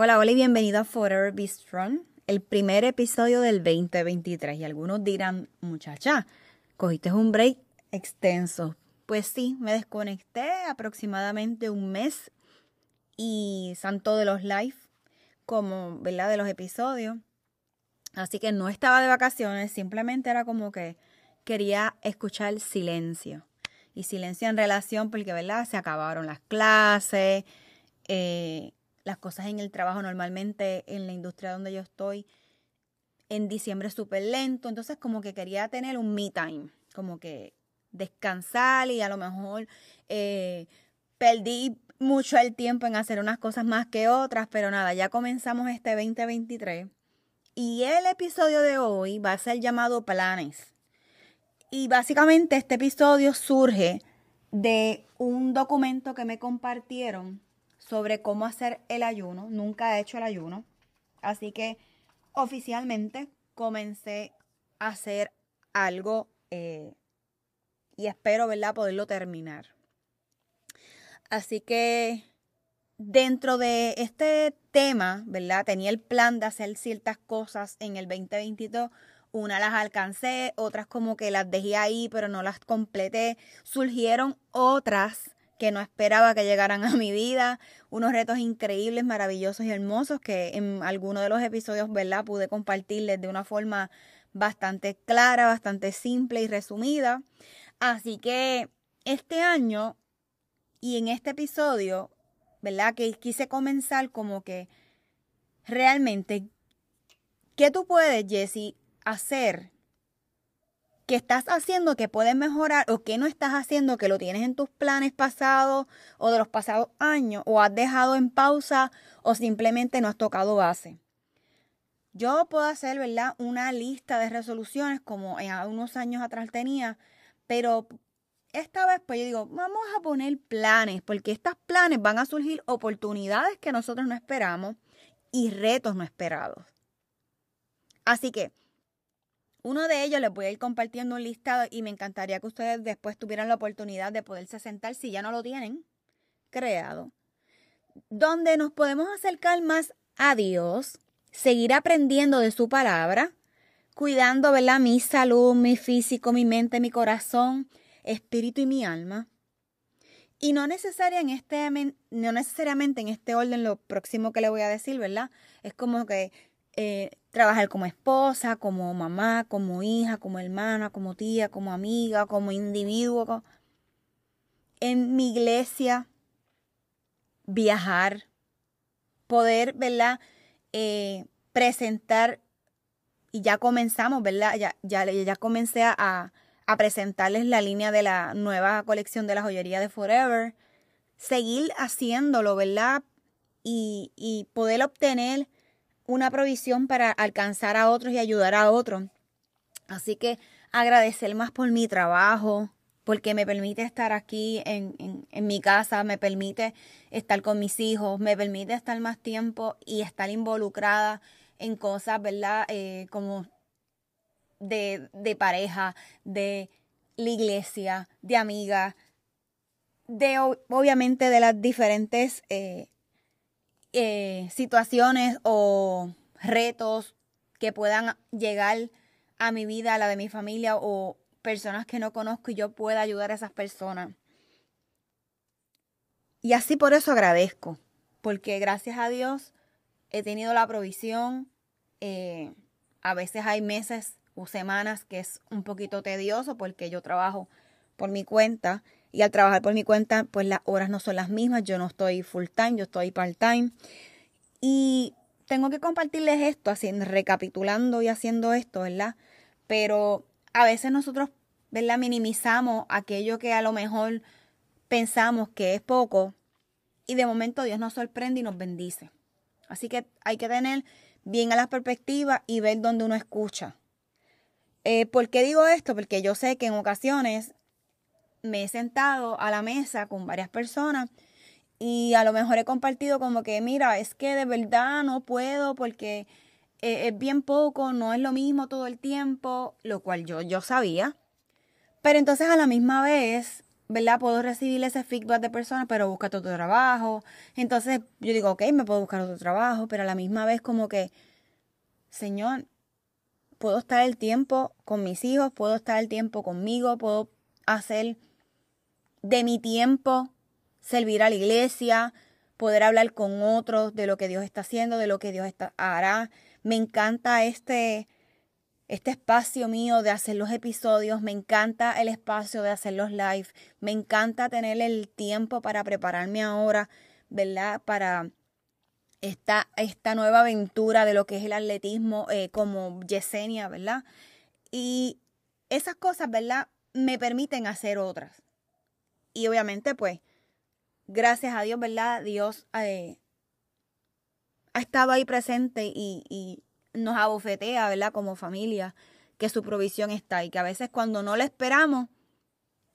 Hola, hola y bienvenido a Forever Be Strong, el primer episodio del 2023. Y algunos dirán, muchacha, cogiste un break extenso. Pues sí, me desconecté aproximadamente un mes y santo de los live, como, ¿verdad? De los episodios. Así que no estaba de vacaciones, simplemente era como que quería escuchar silencio. Y silencio en relación porque, ¿verdad? Se acabaron las clases. Eh, las cosas en el trabajo normalmente en la industria donde yo estoy en diciembre es súper lento, entonces como que quería tener un me time, como que descansar y a lo mejor eh, perdí mucho el tiempo en hacer unas cosas más que otras, pero nada, ya comenzamos este 2023 y el episodio de hoy va a ser llamado Planes. Y básicamente este episodio surge de un documento que me compartieron sobre cómo hacer el ayuno. Nunca he hecho el ayuno. Así que oficialmente comencé a hacer algo eh, y espero, ¿verdad?, poderlo terminar. Así que dentro de este tema, ¿verdad? Tenía el plan de hacer ciertas cosas en el 2022. Una las alcancé, otras como que las dejé ahí, pero no las completé. Surgieron otras que no esperaba que llegaran a mi vida, unos retos increíbles, maravillosos y hermosos que en algunos de los episodios, ¿verdad? Pude compartirles de una forma bastante clara, bastante simple y resumida. Así que este año y en este episodio, ¿verdad? Que quise comenzar como que realmente, ¿qué tú puedes, Jessie, hacer ¿Qué estás haciendo que puedes mejorar o qué no estás haciendo que lo tienes en tus planes pasados o de los pasados años o has dejado en pausa o simplemente no has tocado base. Yo puedo hacer, ¿verdad? Una lista de resoluciones como en unos años atrás tenía, pero esta vez pues yo digo, vamos a poner planes, porque estos planes van a surgir oportunidades que nosotros no esperamos y retos no esperados. Así que uno de ellos les voy a ir compartiendo un listado y me encantaría que ustedes después tuvieran la oportunidad de poderse sentar, si ya no lo tienen creado, donde nos podemos acercar más a Dios, seguir aprendiendo de su palabra, cuidando ¿verdad? mi salud, mi físico, mi mente, mi corazón, espíritu y mi alma. Y no, este, no necesariamente en este orden lo próximo que le voy a decir, ¿verdad? Es como que eh, trabajar como esposa, como mamá, como hija, como hermana, como tía, como amiga, como individuo. En mi iglesia, viajar, poder, ¿verdad? Eh, presentar y ya comenzamos, ¿verdad? Ya, ya, ya comencé a, a presentarles la línea de la nueva colección de la joyería de Forever. Seguir haciéndolo, ¿verdad? Y, y poder obtener una provisión para alcanzar a otros y ayudar a otros. Así que agradecer más por mi trabajo, porque me permite estar aquí en, en, mi casa, me permite estar con mis hijos, me permite estar más tiempo y estar involucrada en cosas, ¿verdad? Eh, como de, de, pareja, de la iglesia, de amiga, de obviamente de las diferentes eh, eh, situaciones o retos que puedan llegar a mi vida, a la de mi familia o personas que no conozco y yo pueda ayudar a esas personas. Y así por eso agradezco, porque gracias a Dios he tenido la provisión. Eh, a veces hay meses o semanas que es un poquito tedioso porque yo trabajo por mi cuenta y al trabajar por mi cuenta pues las horas no son las mismas, yo no estoy full time, yo estoy part time y tengo que compartirles esto, haciendo, recapitulando y haciendo esto, ¿verdad? Pero a veces nosotros, ¿verdad? Minimizamos aquello que a lo mejor pensamos que es poco y de momento Dios nos sorprende y nos bendice. Así que hay que tener bien a las perspectivas y ver dónde uno escucha. Eh, ¿Por qué digo esto? Porque yo sé que en ocasiones me he sentado a la mesa con varias personas y a lo mejor he compartido como que, mira, es que de verdad no puedo porque eh, es bien poco, no es lo mismo todo el tiempo, lo cual yo, yo sabía. Pero entonces a la misma vez, ¿verdad? Puedo recibir ese feedback de personas, pero búscate otro trabajo. Entonces yo digo, ok, me puedo buscar otro trabajo, pero a la misma vez como que, Señor, puedo estar el tiempo con mis hijos, puedo estar el tiempo conmigo, puedo hacer de mi tiempo servir a la iglesia, poder hablar con otros de lo que Dios está haciendo, de lo que Dios está, hará. Me encanta este, este espacio mío de hacer los episodios, me encanta el espacio de hacer los live, me encanta tener el tiempo para prepararme ahora, ¿verdad? Para esta, esta nueva aventura de lo que es el atletismo eh, como Yesenia, ¿verdad? Y esas cosas, ¿verdad? Me permiten hacer otras. Y obviamente, pues, gracias a Dios, ¿verdad? Dios eh, ha estado ahí presente y, y nos abofetea, ¿verdad? Como familia, que su provisión está y que a veces cuando no lo esperamos,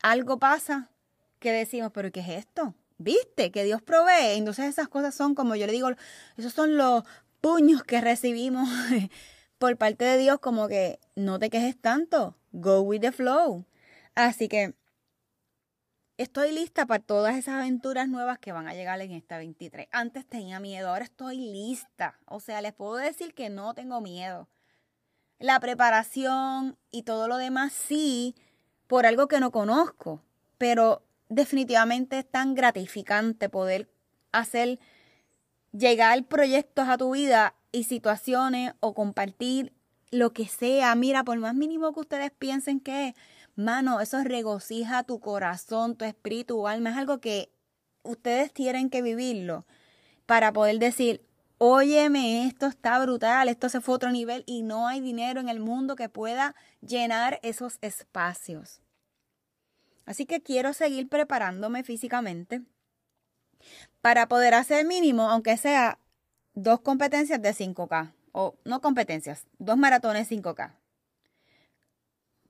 algo pasa que decimos, pero ¿qué es esto? ¿Viste? Que Dios provee. Entonces esas cosas son, como yo le digo, esos son los puños que recibimos por parte de Dios, como que no te quejes tanto, go with the flow. Así que estoy lista para todas esas aventuras nuevas que van a llegar en esta 23. Antes tenía miedo, ahora estoy lista. O sea, les puedo decir que no tengo miedo. La preparación y todo lo demás sí, por algo que no conozco, pero definitivamente es tan gratificante poder hacer llegar proyectos a tu vida y situaciones o compartir lo que sea. Mira, por más mínimo que ustedes piensen que es, Mano, eso regocija tu corazón, tu espíritu, tu alma. Es algo que ustedes tienen que vivirlo para poder decir, óyeme, esto está brutal, esto se fue a otro nivel y no hay dinero en el mundo que pueda llenar esos espacios. Así que quiero seguir preparándome físicamente para poder hacer mínimo, aunque sea dos competencias de 5K, o no competencias, dos maratones 5K.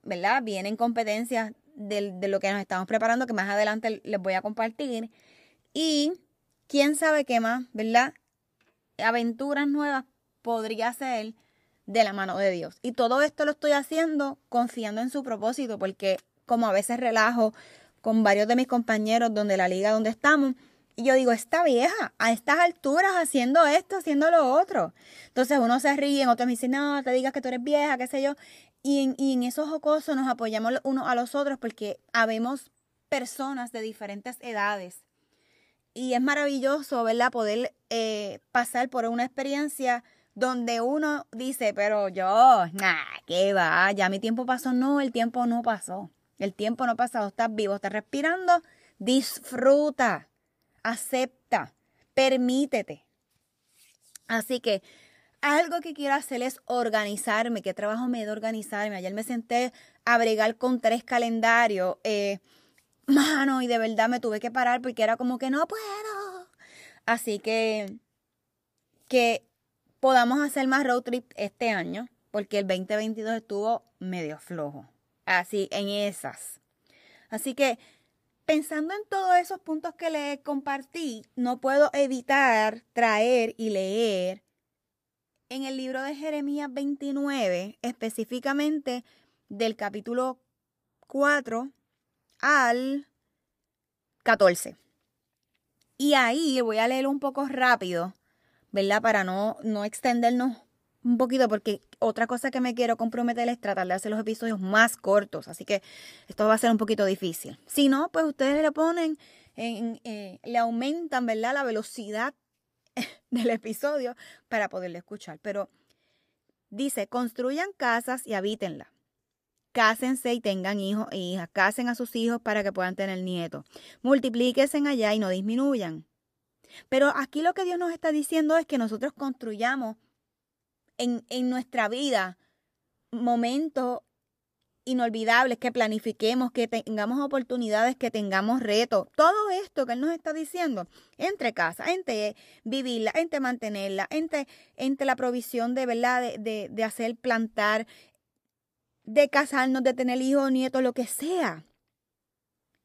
¿Verdad? Vienen competencias de, de, lo que nos estamos preparando, que más adelante les voy a compartir. Y quién sabe qué más, ¿verdad? Aventuras nuevas podría ser de la mano de Dios. Y todo esto lo estoy haciendo confiando en su propósito, porque como a veces relajo con varios de mis compañeros donde la liga donde estamos, y yo digo, esta vieja, a estas alturas haciendo esto, haciendo lo otro. Entonces uno se ríe, otros me dicen, no, te digas que tú eres vieja, qué sé yo. Y en, y en esos jocosos nos apoyamos unos a los otros porque habemos personas de diferentes edades. Y es maravilloso, ¿verdad? Poder eh, pasar por una experiencia donde uno dice, pero yo, nada, ¿qué va? Ya mi tiempo pasó. No, el tiempo no pasó. El tiempo no ha pasado. Estás vivo, estás respirando. Disfruta acepta, permítete. Así que algo que quiero hacer es organizarme. ¿Qué trabajo me da organizarme? Ayer me senté a bregar con tres calendarios. Eh, mano, y de verdad me tuve que parar porque era como que no puedo. Así que que podamos hacer más road trip este año, porque el 2022 estuvo medio flojo. Así, en esas. Así que, pensando en todos esos puntos que le compartí, no puedo evitar traer y leer en el libro de Jeremías 29, específicamente del capítulo 4 al 14. Y ahí voy a leer un poco rápido, ¿verdad? Para no, no extendernos un poquito, porque otra cosa que me quiero comprometer es tratar de hacer los episodios más cortos, así que esto va a ser un poquito difícil. Si no, pues ustedes le ponen, en, eh, le aumentan, ¿verdad? La velocidad del episodio para poderle escuchar. Pero dice, construyan casas y habítenla. Cásense y tengan hijos e hijas. Casen a sus hijos para que puedan tener nietos. Multiplíquense allá y no disminuyan. Pero aquí lo que Dios nos está diciendo es que nosotros construyamos en, en nuestra vida momentos inolvidables, que planifiquemos, que tengamos oportunidades, que tengamos retos. Todo esto que Él nos está diciendo, entre casa, entre vivirla, entre mantenerla, entre, entre la provisión de verdad, de, de, de hacer plantar, de casarnos, de tener hijos, nietos, lo que sea.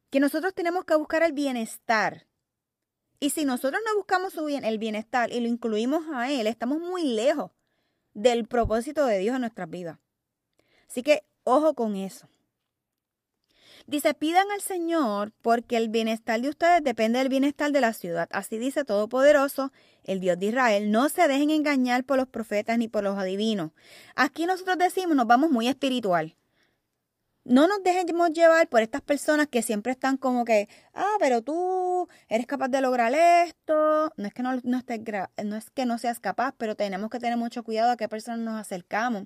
Que nosotros tenemos que buscar el bienestar. Y si nosotros no buscamos su bien, el bienestar y lo incluimos a Él, estamos muy lejos del propósito de Dios en nuestras vidas. Así que Ojo con eso. Dice, pidan al Señor porque el bienestar de ustedes depende del bienestar de la ciudad. Así dice Todopoderoso, el Dios de Israel. No se dejen engañar por los profetas ni por los adivinos. Aquí nosotros decimos, nos vamos muy espiritual. No nos dejemos llevar por estas personas que siempre están como que, ah, pero tú eres capaz de lograr esto. No es que no, no, estés, no, es que no seas capaz, pero tenemos que tener mucho cuidado a qué personas nos acercamos.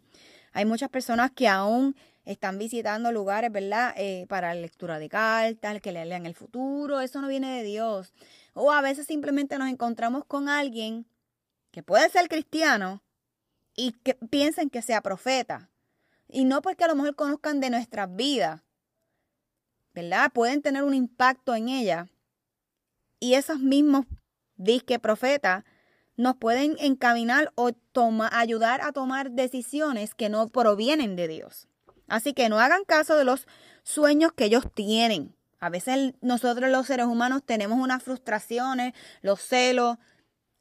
Hay muchas personas que aún están visitando lugares, ¿verdad? Eh, para lectura de cartas, que le lean el futuro. Eso no viene de Dios. O a veces simplemente nos encontramos con alguien que puede ser cristiano y que piensen que sea profeta. Y no porque a lo mejor conozcan de nuestras vidas, ¿verdad? Pueden tener un impacto en ella. Y esos mismos disque profetas nos pueden encaminar o ayudar a tomar decisiones que no provienen de Dios. Así que no hagan caso de los sueños que ellos tienen. A veces nosotros los seres humanos tenemos unas frustraciones, los celos,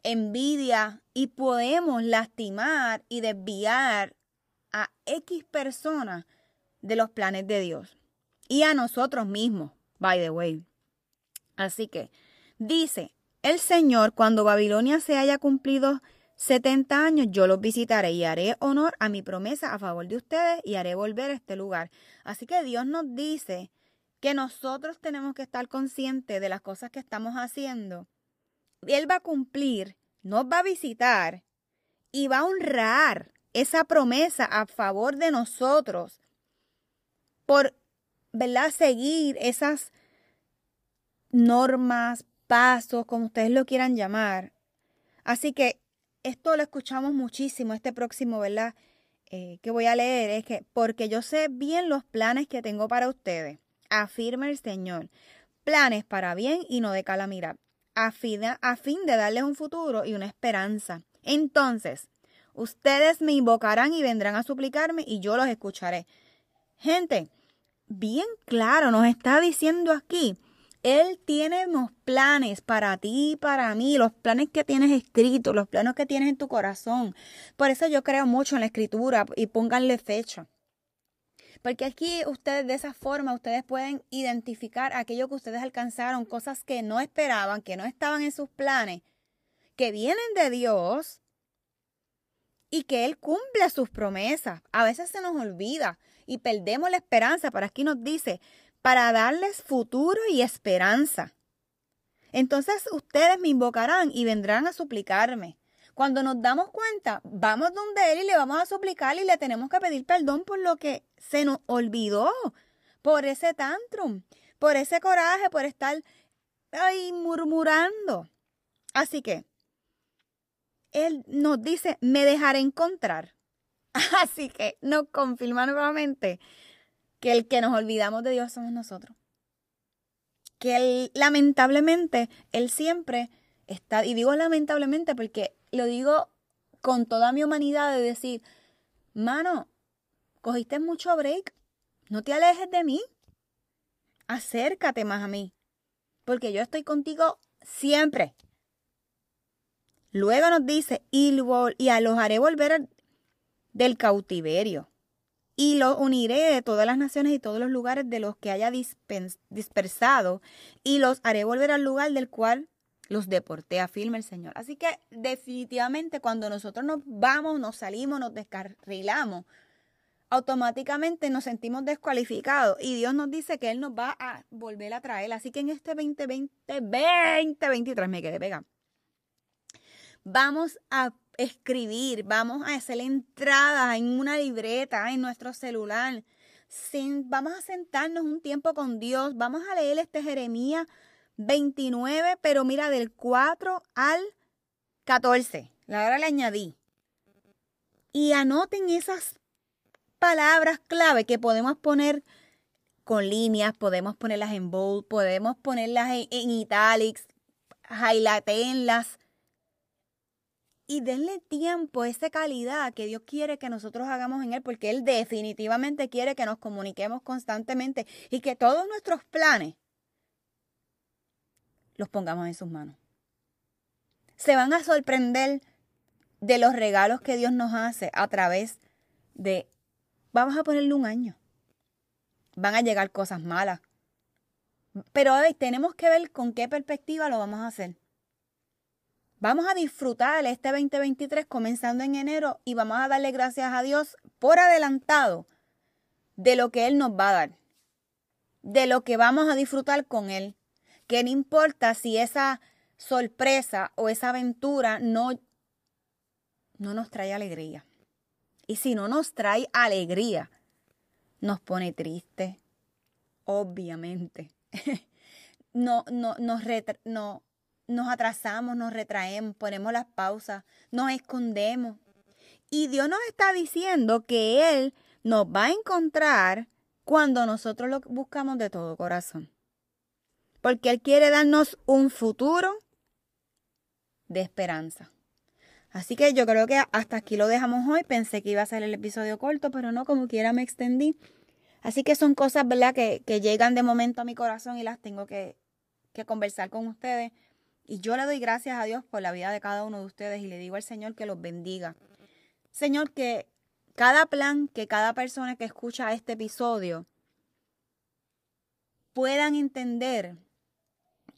envidia y podemos lastimar y desviar a X personas de los planes de Dios y a nosotros mismos, by the way. Así que dice, el Señor, cuando Babilonia se haya cumplido 70 años, yo los visitaré y haré honor a mi promesa a favor de ustedes y haré volver a este lugar. Así que Dios nos dice que nosotros tenemos que estar conscientes de las cosas que estamos haciendo. Él va a cumplir, nos va a visitar y va a honrar esa promesa a favor de nosotros por, ¿verdad? Seguir esas normas, pasos, como ustedes lo quieran llamar. Así que esto lo escuchamos muchísimo, este próximo, ¿verdad? Eh, que voy a leer es que, porque yo sé bien los planes que tengo para ustedes, afirma el Señor, planes para bien y no de calamidad, a fin, a fin de darles un futuro y una esperanza. Entonces, ustedes me invocarán y vendrán a suplicarme y yo los escucharé. Gente, bien claro nos está diciendo aquí él tiene unos planes para ti y para mí, los planes que tienes escritos, los planes que tienes en tu corazón. Por eso yo creo mucho en la escritura y pónganle fecha. Porque aquí ustedes de esa forma, ustedes pueden identificar aquello que ustedes alcanzaron, cosas que no esperaban, que no estaban en sus planes, que vienen de Dios y que Él cumple sus promesas. A veces se nos olvida y perdemos la esperanza, pero aquí nos dice, para darles futuro y esperanza. Entonces ustedes me invocarán y vendrán a suplicarme. Cuando nos damos cuenta, vamos donde Él y le vamos a suplicar y le tenemos que pedir perdón por lo que se nos olvidó, por ese tantrum, por ese coraje, por estar ahí murmurando. Así que Él nos dice, me dejaré encontrar. Así que nos confirma nuevamente que el que nos olvidamos de Dios somos nosotros. Que él, lamentablemente, Él siempre está, y digo lamentablemente porque lo digo con toda mi humanidad de decir, mano, cogiste mucho break, no te alejes de mí, acércate más a mí, porque yo estoy contigo siempre. Luego nos dice, y, y los haré volver del cautiverio, y los uniré de todas las naciones y todos los lugares de los que haya dispersado, y los haré volver al lugar del cual los deporté, afirma el Señor. Así que definitivamente cuando nosotros nos vamos, nos salimos, nos descarrilamos, automáticamente nos sentimos descualificados y Dios nos dice que Él nos va a volver a traer. Así que en este 2020, 2023 me quedé pegado. Vamos a escribir, vamos a hacer entradas en una libreta, en nuestro celular. Sin, vamos a sentarnos un tiempo con Dios, vamos a leer este Jeremías 29, pero mira, del 4 al 14. La hora le añadí. Y anoten esas palabras clave que podemos poner con líneas, podemos ponerlas en bold, podemos ponerlas en, italics, highlightenlas y denle tiempo, esa calidad que Dios quiere que nosotros hagamos en Él, porque Él definitivamente quiere que nos comuniquemos constantemente y que todos nuestros planes los pongamos en sus manos. Se van a sorprender de los regalos que Dios nos hace a través de, vamos a ponerle un año. Van a llegar cosas malas. Pero hoy tenemos que ver con qué perspectiva lo vamos a hacer. Vamos a disfrutar este 2023 comenzando en enero y vamos a darle gracias a Dios por adelantado de lo que Él nos va a dar, de lo que vamos a disfrutar con Él que no importa si esa sorpresa o esa aventura no, no nos trae alegría. Y si no nos trae alegría, nos pone triste, obviamente. no, no, nos, no, nos atrasamos, nos retraemos, ponemos las pausas, nos escondemos. Y Dios nos está diciendo que Él nos va a encontrar cuando nosotros lo buscamos de todo corazón porque Él quiere darnos un futuro de esperanza. Así que yo creo que hasta aquí lo dejamos hoy. Pensé que iba a ser el episodio corto, pero no, como quiera me extendí. Así que son cosas, ¿verdad?, que, llegan de momento a mi corazón y las tengo que, que conversar con ustedes. Y yo le doy gracias a Dios por la vida de cada uno de ustedes y le digo al Señor que los bendiga. Señor, que cada plan, que cada persona que escucha este episodio puedan entender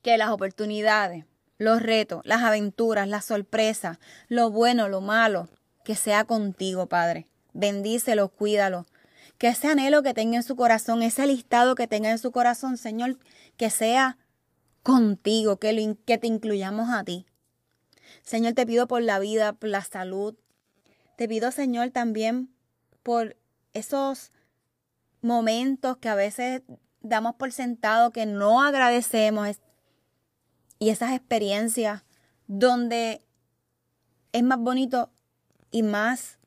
que las oportunidades, los retos, las aventuras, las sorpresas, lo bueno, lo malo, que sea contigo, Padre. Bendícelo, cuídalo. Que ese anhelo que tenga en su corazón, ese listado que tenga en su corazón, Señor, que sea contigo, que, que te incluyamos a ti. Señor, te pido por la vida, por la salud. Te pido, Señor, también por esos momentos que a veces damos por sentado, que no agradecemos, y esas experiencias donde es más bonito y más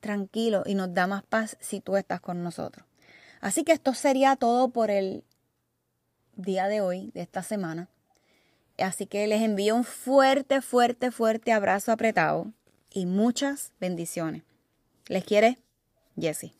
tranquilo y nos da más paz si tú estás con nosotros. Así que esto sería todo por el día de hoy, de esta semana. Así que les envío un fuerte, fuerte, fuerte abrazo apretado y muchas bendiciones. Les quiere Jessie.